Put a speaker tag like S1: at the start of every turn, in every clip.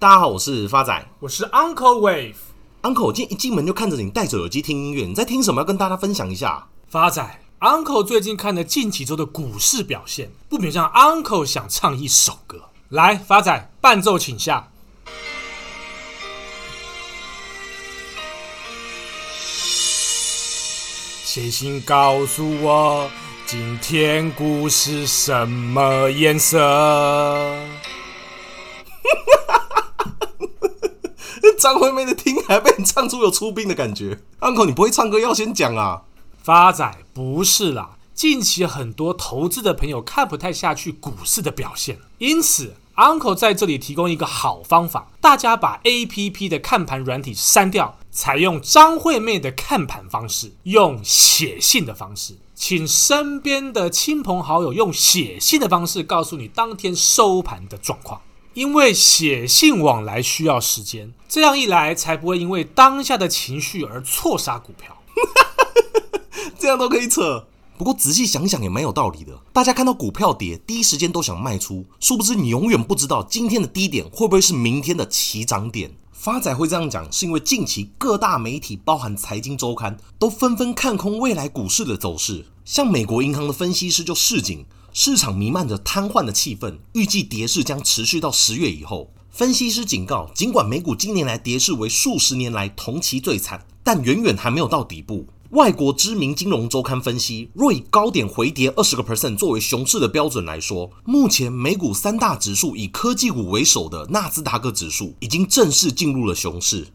S1: 大家好，我是发仔，
S2: 我是 Uncle Wave。
S1: Uncle，今天一进门就看着你戴着耳机听音乐，你在听什么？要跟大家分享一下。
S2: 发仔，Uncle 最近看了近几周的股市表现，不免让 Uncle 想唱一首歌。来，发仔，伴奏请下。写信告诉我，今天股市什么颜色？
S1: 张惠妹的听还被你唱出有出兵的感觉，Uncle，你不会唱歌要先讲啊。
S2: 发仔不是啦，近期很多投资的朋友看不太下去股市的表现，因此 Uncle 在这里提供一个好方法，大家把 APP 的看盘软体删掉，采用张惠妹的看盘方式，用写信的方式，请身边的亲朋好友用写信的方式告诉你当天收盘的状况。因为写信往来需要时间，这样一来才不会因为当下的情绪而错杀股票。
S1: 这样都可以扯。不过仔细想想也蛮有道理的。大家看到股票跌，第一时间都想卖出，殊不知你永远不知道今天的低点会不会是明天的起涨点。发仔会这样讲，是因为近期各大媒体，包含财经周刊，都纷纷看空未来股市的走势。像美国银行的分析师就示警。市场弥漫着瘫痪的气氛，预计跌势将持续到十月以后。分析师警告，尽管美股今年来跌势为数十年来同期最惨，但远远还没有到底部。外国知名金融周刊分析，若以高点回跌二十个 percent 作为熊市的标准来说，目前美股三大指数以科技股为首的纳斯达克指数已经正式进入了熊市。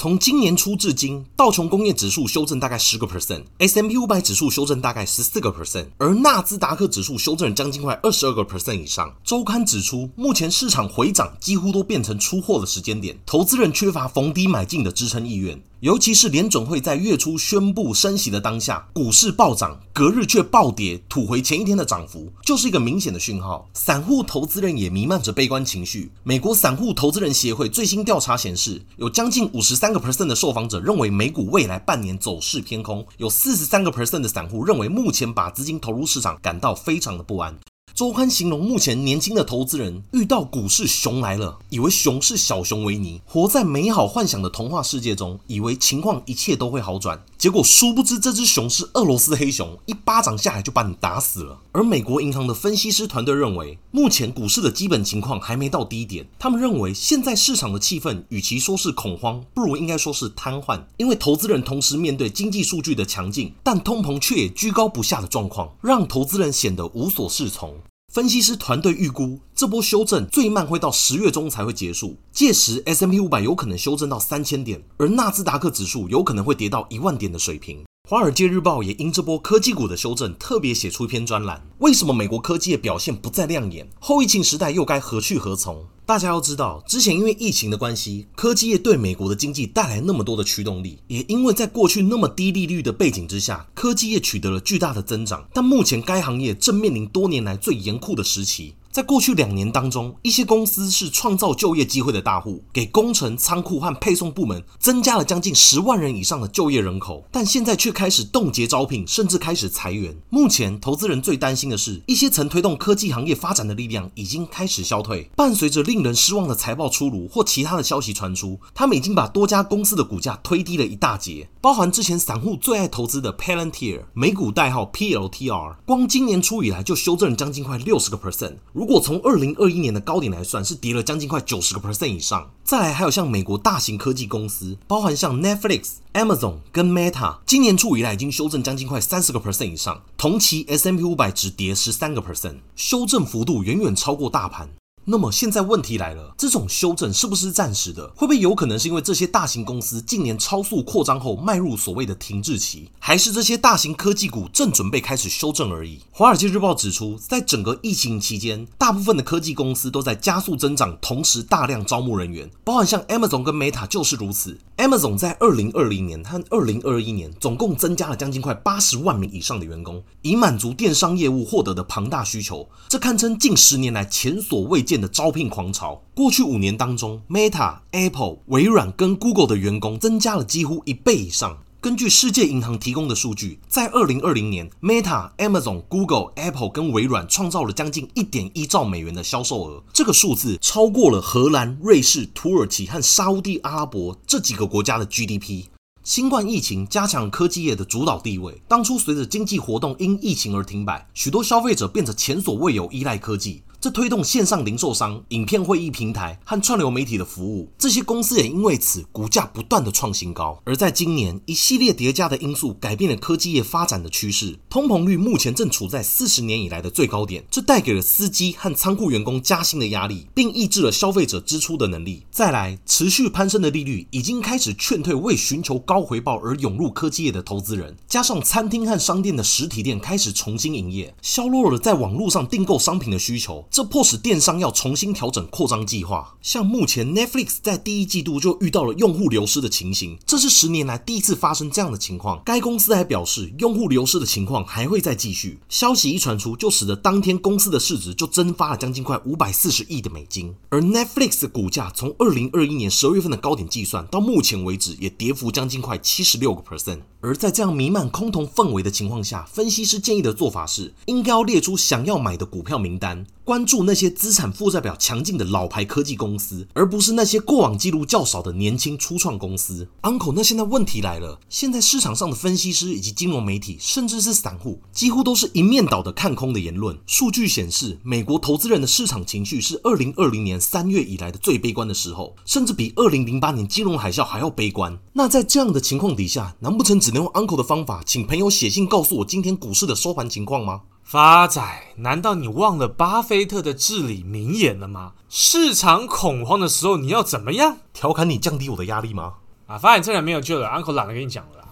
S1: 从今年初至今，道琼工业指数修正大概十个 percent，S M P 五百指数修正大概十四个 percent，而纳斯达克指数修正将近快二十二个 percent 以上。周刊指出，目前市场回涨几乎都变成出货的时间点，投资人缺乏逢低买进的支撑意愿。尤其是联准会在月初宣布升息的当下，股市暴涨，隔日却暴跌，吐回前一天的涨幅，就是一个明显的讯号。散户投资人也弥漫着悲观情绪。美国散户投资人协会最新调查显示，有将近五十三个 percent 的受访者认为美股未来半年走势偏空，有四十三个 percent 的散户认为目前把资金投入市场感到非常的不安。周刊形容目前年轻的投资人遇到股市熊来了，以为熊是小熊维尼，活在美好幻想的童话世界中，以为情况一切都会好转。结果殊不知这只熊是俄罗斯黑熊，一巴掌下来就把你打死了。而美国银行的分析师团队认为，目前股市的基本情况还没到低点。他们认为现在市场的气氛与其说是恐慌，不如应该说是瘫痪，因为投资人同时面对经济数据的强劲，但通膨却也居高不下的状况，让投资人显得无所适从。分析师团队预估，这波修正最慢会到十月中才会结束，届时 S M P 五百有可能修正到三千点，而纳斯达克指数有可能会跌到一万点的水平。华尔街日报也因这波科技股的修正，特别写出一篇专栏：为什么美国科技的表现不再亮眼？后疫情时代又该何去何从？大家要知道，之前因为疫情的关系，科技业对美国的经济带来那么多的驱动力，也因为在过去那么低利率的背景之下，科技业取得了巨大的增长。但目前该行业正面临多年来最严酷的时期。在过去两年当中，一些公司是创造就业机会的大户，给工程、仓库和配送部门增加了将近十万人以上的就业人口，但现在却开始冻结招聘，甚至开始裁员。目前，投资人最担心的是，一些曾推动科技行业发展的力量已经开始消退。伴随着令人失望的财报出炉或其他的消息传出，他们已经把多家公司的股价推低了一大截，包含之前散户最爱投资的 Palantir，美股代号 PLTR，光今年初以来就修正了将近快六十个 percent。如果从二零二一年的高点来算，是跌了将近快九十个 percent 以上。再来还有像美国大型科技公司，包含像 Netflix、Amazon 跟 Meta，今年初以来已经修正将近快三十个 percent 以上。同期 S M P 五百只跌十三个 percent，修正幅度远远超过大盘。那么现在问题来了，这种修正是不是暂时的？会不会有可能是因为这些大型公司近年超速扩张后迈入所谓的停滞期，还是这些大型科技股正准备开始修正而已？华尔街日报指出，在整个疫情期间，大部分的科技公司都在加速增长，同时大量招募人员，包含像 Amazon 跟 Meta 就是如此。Amazon 在二零二零年和二零二一年总共增加了将近快八十万名以上的员工，以满足电商业务获得的庞大需求。这堪称近十年来前所未见的招聘狂潮。过去五年当中，Meta、Apple、微软跟 Google 的员工增加了几乎一倍以上。根据世界银行提供的数据，在二零二零年，Meta、Amazon、Google、Apple 跟微软创造了将近一点一兆美元的销售额，这个数字超过了荷兰、瑞士、土耳其和沙乌地阿拉伯这几个国家的 GDP。新冠疫情加强科技业的主导地位。当初随着经济活动因疫情而停摆，许多消费者变得前所未有依赖科技。这推动线上零售商、影片会议平台和串流媒体的服务，这些公司也因为此股价不断的创新高。而在今年，一系列叠加的因素改变了科技业发展的趋势，通膨率目前正处在四十年以来的最高点，这带给了司机和仓库员工加薪的压力，并抑制了消费者支出的能力。再来，持续攀升的利率已经开始劝退为寻求高回报而涌入科技业的投资人，加上餐厅和商店的实体店开始重新营业，削弱了在网络上订购商品的需求。这迫使电商要重新调整扩张计划。像目前 Netflix 在第一季度就遇到了用户流失的情形，这是十年来第一次发生这样的情况。该公司还表示，用户流失的情况还会再继续。消息一传出，就使得当天公司的市值就蒸发了将近快五百四十亿的美金。而 Netflix 的股价从二零二一年十二月份的高点计算，到目前为止也跌幅将近快七十六个 percent。而在这样弥漫空头氛围的情况下，分析师建议的做法是，应该要列出想要买的股票名单，关注那些资产负债表强劲的老牌科技公司，而不是那些过往记录较少的年轻初创公司。Uncle，那现在问题来了，现在市场上的分析师以及金融媒体，甚至是散户，几乎都是一面倒的看空的言论。数据显示，美国投资人的市场情绪是二零二零年三月以来的最悲观的时候，甚至比二零零八年金融海啸还要悲观。那在这样的情况底下，难不成只能用 Uncle 的方法，请朋友写信告诉我今天股市的收盘情况吗？
S2: 发仔，难道你忘了巴菲特的至理名言了吗？市场恐慌的时候，你要怎么样？
S1: 调侃你降低我的压力吗？
S2: 啊，发现这人没有救了，Uncle 懒得跟你讲了。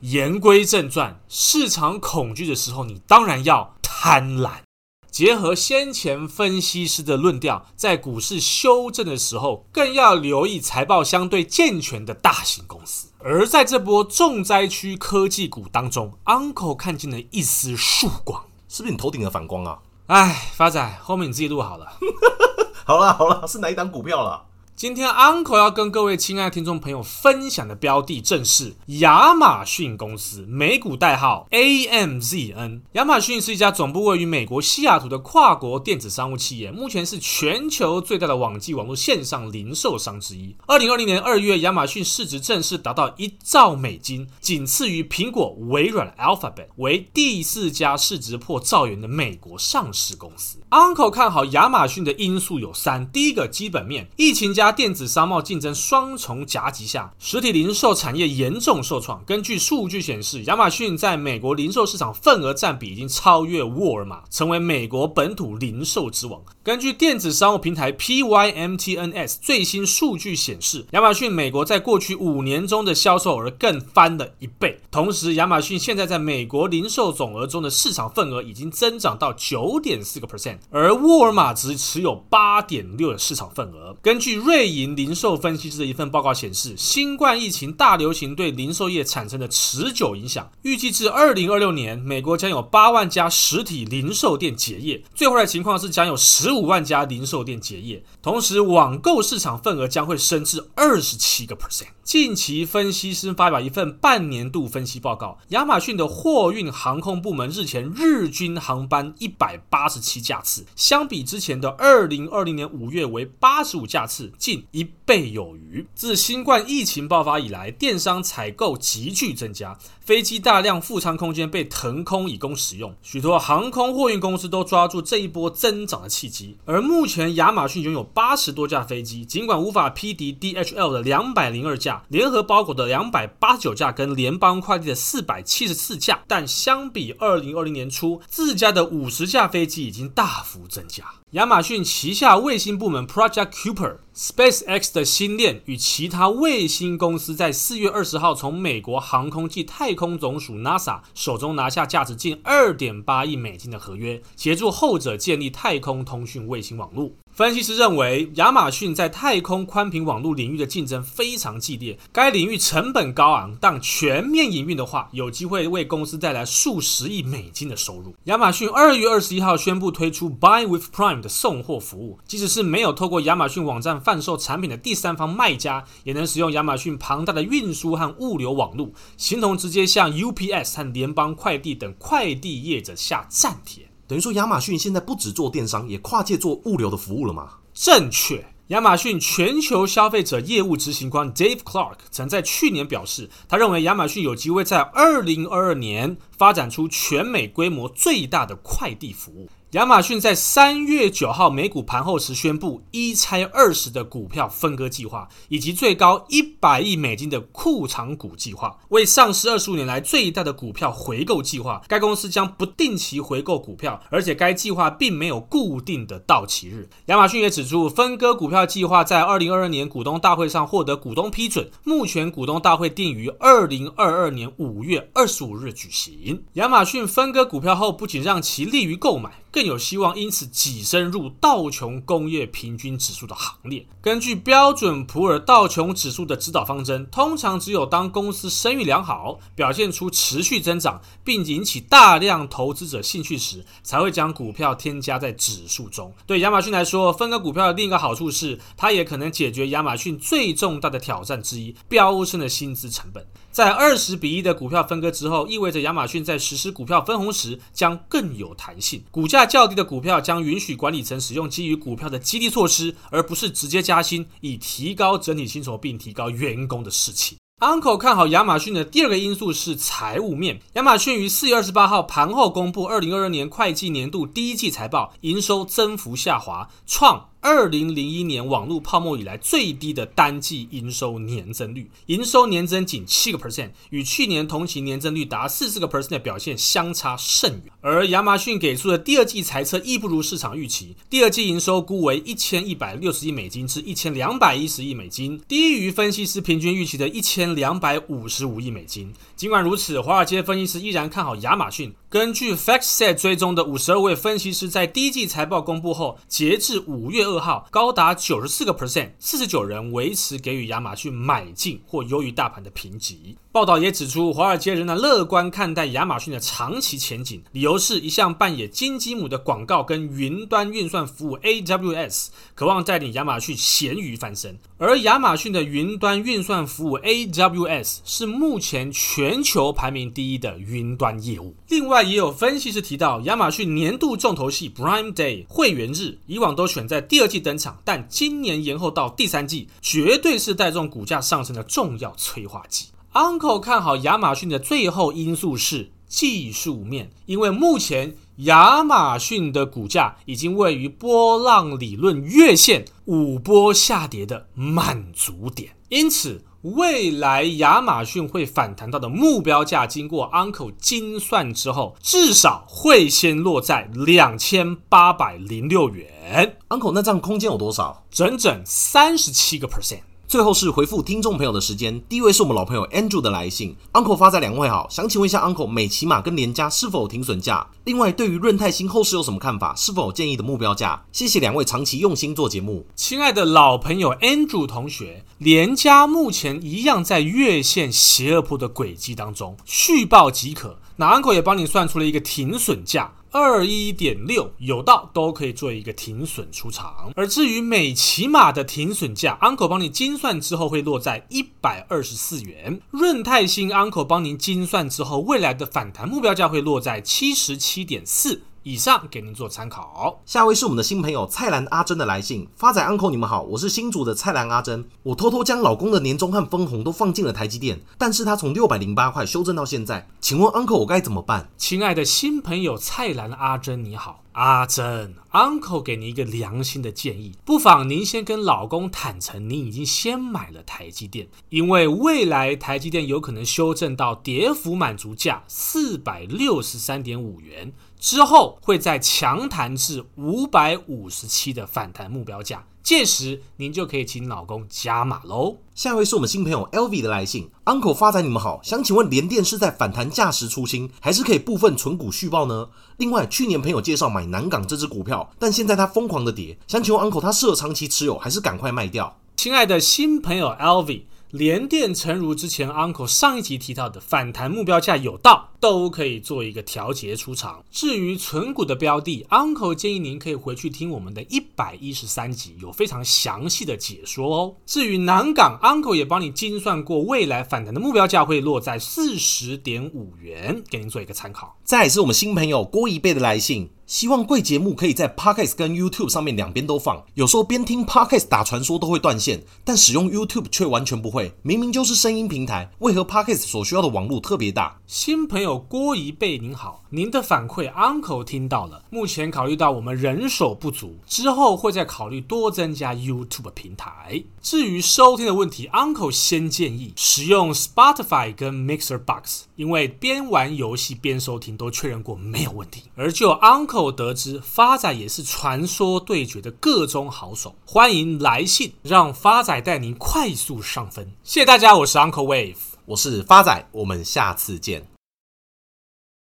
S2: 言归正传，市场恐惧的时候，你当然要贪婪。结合先前分析师的论调，在股市修正的时候，更要留意财报相对健全的大型公司。而在这波重灾区科技股当中，Uncle 看见了一丝曙光，
S1: 是不是你头顶的反光啊？
S2: 哎，发仔，后面你自己录好了。
S1: 好了好了，是哪一档股票了？
S2: 今天 Uncle 要跟各位亲爱的听众朋友分享的标的正是亚马逊公司，美股代号 AMZN。亚马逊是一家总部位于美国西雅图的跨国电子商务企业，目前是全球最大的网际网络线上零售商之一。二零二零年二月，亚马逊市值正式达到一兆美金，仅次于苹果、微软 Alphabet，为第四家市值破兆元的美国上市公司。Uncle 看好亚马逊的因素有三：第一个，基本面，疫情加电子商贸竞争双重夹击下，实体零售产业严重受创。根据数据显示，亚马逊在美国零售市场份额占比已经超越沃尔玛，成为美国本土零售之王。根据电子商务平台 PYMTNS 最新数据显示，亚马逊美国在过去五年中的销售额更翻了一倍。同时，亚马逊现在在美国零售总额中的市场份额已经增长到九点四个 percent，而沃尔玛只持有八点六的市场份额。根据瑞银零售分析师的一份报告显示，新冠疫情大流行对零售业产生的持久影响，预计至二零二六年，美国将有八万家实体零售店结业。最坏的情况是将有十五万家零售店结业，同时网购市场份额将会升至二十七个 percent。近期分析师发表一份半年度分析报告，亚马逊的货运航空部门日前日均航班一百八十七架次，相比之前的二零二零年五月为八十五架次，近一倍有余。自新冠疫情爆发以来，电商采购急剧增加，飞机大量副舱空间被腾空以供使用，许多航空货运公司都抓住这一波增长的契机。而目前亚马逊拥有八十多架飞机，尽管无法匹敌 DHL 的两百零二架。联合包裹的两百八十九架跟联邦快递的四百七十四架，但相比二零二零年初，自家的五十架飞机已经大幅增加。亚马逊旗下卫星部门 Project Kuiper、SpaceX 的新链与其他卫星公司在四月二十号从美国航空暨太空总署 NASA 手中拿下价值近二点八亿美金的合约，协助后者建立太空通讯卫星网络。分析师认为，亚马逊在太空宽频网络领域的竞争非常激烈，该领域成本高昂，但全面营运的话，有机会为公司带来数十亿美金的收入。亚马逊二月二十一号宣布推出 Buy with Prime 的送货服务，即使是没有透过亚马逊网站贩售产品的第三方卖家，也能使用亚马逊庞大的运输和物流网络，形同直接向 UPS 和联邦快递等快递业者下战帖。
S1: 等于说，亚马逊现在不只做电商，也跨界做物流的服务了吗？
S2: 正确。亚马逊全球消费者业务执行官 Dave Clark 曾在去年表示，他认为亚马逊有机会在二零二二年发展出全美规模最大的快递服务。亚马逊在三月九号美股盘后时宣布一拆二十的股票分割计划，以及最高一百亿美金的库藏股计划，为上市二十五年来最大的股票回购计划。该公司将不定期回购股票，而且该计划并没有固定的到期日。亚马逊也指出，分割股票计划在二零二二年股东大会上获得股东批准，目前股东大会定于二零二二年五月二十五日举行。亚马逊分割股票后，不仅让其利于购买。更有希望因此跻身入道琼工业平均指数的行列。根据标准普尔道琼指数的指导方针，通常只有当公司声誉良好、表现出持续增长，并引起大量投资者兴趣时，才会将股票添加在指数中。对亚马逊来说，分割股票的另一个好处是，它也可能解决亚马逊最重大的挑战之一——飙升的薪资成本。在二十比一的股票分割之后，意味着亚马逊在实施股票分红时将更有弹性。股价较低的股票将允许管理层使用基于股票的激励措施，而不是直接加薪，以提高整体薪酬并提高员工的士气。Uncle 看好亚马逊的第二个因素是财务面。亚马逊于四月二十八号盘后公布二零二二年会计年度第一季财报，营收增幅下滑，创。二零零一年网络泡沫以来最低的单季营收年增率，营收年增仅七个 percent，与去年同期年增率达四十个 percent 的表现相差甚远。而亚马逊给出的第二季财测亦不如市场预期，第二季营收估为一千一百六十亿美金至一千两百一十亿美金，低于分析师平均预期的一千两百五十五亿美金。尽管如此，华尔街分析师依然看好亚马逊。根据 FactSet 追踪的五十二位分析师，在第一季财报公布后，截至五月二号，高达九十四个 percent，四十九人维持给予亚马逊买进或优于大盘的评级。报道也指出，华尔街仍然乐观看待亚马逊的长期前景，理由是一向扮演金鸡母的广告跟云端运算服务 AWS，渴望带领亚马逊咸鱼翻身。而亚马逊的云端运算服务 AWS 是目前全球排名第一的云端业务。另外，也有分析师提到，亚马逊年度重头戏 Prime Day 会员日，以往都选在第二季登场，但今年延后到第三季，绝对是带动股价上升的重要催化剂。Uncle 看好亚马逊的最后因素是技术面，因为目前亚马逊的股价已经位于波浪理论月线五波下跌的满足点，因此未来亚马逊会反弹到的目标价，经过 Uncle 精算之后，至少会先落在两千八百零六元。
S1: Uncle，那这样空间有多少？
S2: 整整三十七个 percent。
S1: 最后是回复听众朋友的时间，第一位是我们老朋友 Andrew 的来信，Uncle 发在两位好，想请问一下 Uncle，美琪玛跟连家是否有停损价？另外，对于润泰新后市有什么看法？是否有建议的目标价？谢谢两位长期用心做节目。
S2: 亲爱的老朋友 Andrew 同学，连家目前一样在月线斜二坡的轨迹当中，续报即可。那 Uncle 也帮你算出了一个停损价。二一点六有到都可以做一个停损出场，而至于美骑马的停损价，Uncle 帮你精算之后会落在一百二十四元。润泰新 Uncle 帮您精算之后，未来的反弹目标价会落在七十七点四。以上给您做参考。
S1: 下位是我们的新朋友蔡兰阿珍的来信，发仔 Uncle 你们好，我是新竹的蔡兰阿珍。我偷偷将老公的年终和分红都放进了台积电，但是他从六百零八块修正到现在，请问 Uncle 我该怎么办？
S2: 亲爱的新朋友蔡兰阿珍你好，阿珍 Uncle 给您一个良心的建议，不妨您先跟老公坦诚，您已经先买了台积电，因为未来台积电有可能修正到跌幅满足价四百六十三点五元。之后会再强弹至五百五十七的反弹目标价，届时您就可以请老公加码喽。
S1: 下一位是我们新朋友 LV 的来信，Uncle 发仔你们好，想请问联电是在反弹价时出清，还是可以部分存股续报呢？另外，去年朋友介绍买南港这支股票，但现在它疯狂的跌，想请问 Uncle 它适合长期持有，还是赶快卖掉？
S2: 亲爱的新朋友 LV。联电诚如之前 Uncle 上一集提到的，反弹目标价有到，都可以做一个调节出场。至于存股的标的，Uncle 建议您可以回去听我们的一百一十三集，有非常详细的解说哦。至于南港，Uncle 也帮你精算过，未来反弹的目标价会落在四十点五元，给您做一个参考。
S1: 再来是我们新朋友郭一贝的来信。希望贵节目可以在 Podcast 跟 YouTube 上面两边都放。有时候边听 Podcast 打传说都会断线，但使用 YouTube 却完全不会。明明就是声音平台，为何 Podcast 所需要的网络特别大？
S2: 新朋友郭一贝您好，您的反馈 Uncle 听到了。目前考虑到我们人手不足，之后会再考虑多增加 YouTube 平台。至于收听的问题，Uncle 先建议使用 Spotify 跟 Mixer Box，因为边玩游戏边收听都确认过没有问题。而就 Uncle 后得知发仔也是传说对决的各中好手，欢迎来信，让发仔带您快速上分。谢谢大家，我是 Uncle Wave，
S1: 我是发仔，我们下次见。